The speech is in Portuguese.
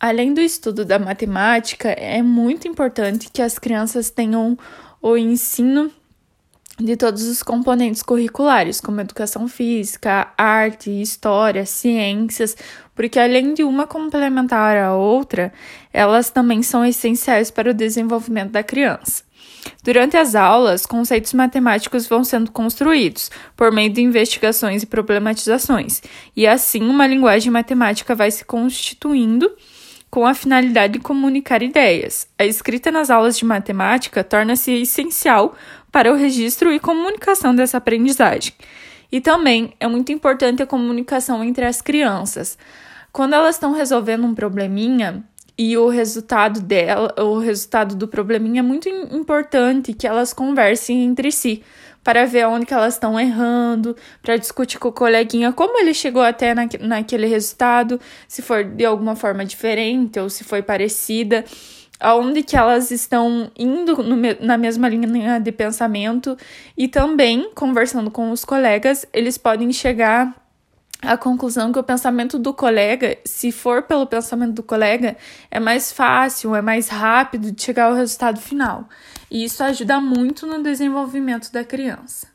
Além do estudo da matemática, é muito importante que as crianças tenham o ensino de todos os componentes curriculares, como educação física, arte, história, ciências, porque além de uma complementar a outra, elas também são essenciais para o desenvolvimento da criança. Durante as aulas, conceitos matemáticos vão sendo construídos por meio de investigações e problematizações, e assim uma linguagem matemática vai se constituindo com a finalidade de comunicar ideias. A escrita nas aulas de matemática torna-se essencial para o registro e comunicação dessa aprendizagem. E também é muito importante a comunicação entre as crianças. Quando elas estão resolvendo um probleminha, e o resultado dela, o resultado do probleminha é muito importante que elas conversem entre si para ver onde que elas estão errando, para discutir com o coleguinha como ele chegou até na, naquele resultado, se for de alguma forma diferente ou se foi parecida, aonde que elas estão indo no, na mesma linha de pensamento e também conversando com os colegas, eles podem chegar a conclusão que o pensamento do colega, se for pelo pensamento do colega, é mais fácil, é mais rápido de chegar ao resultado final. E isso ajuda muito no desenvolvimento da criança.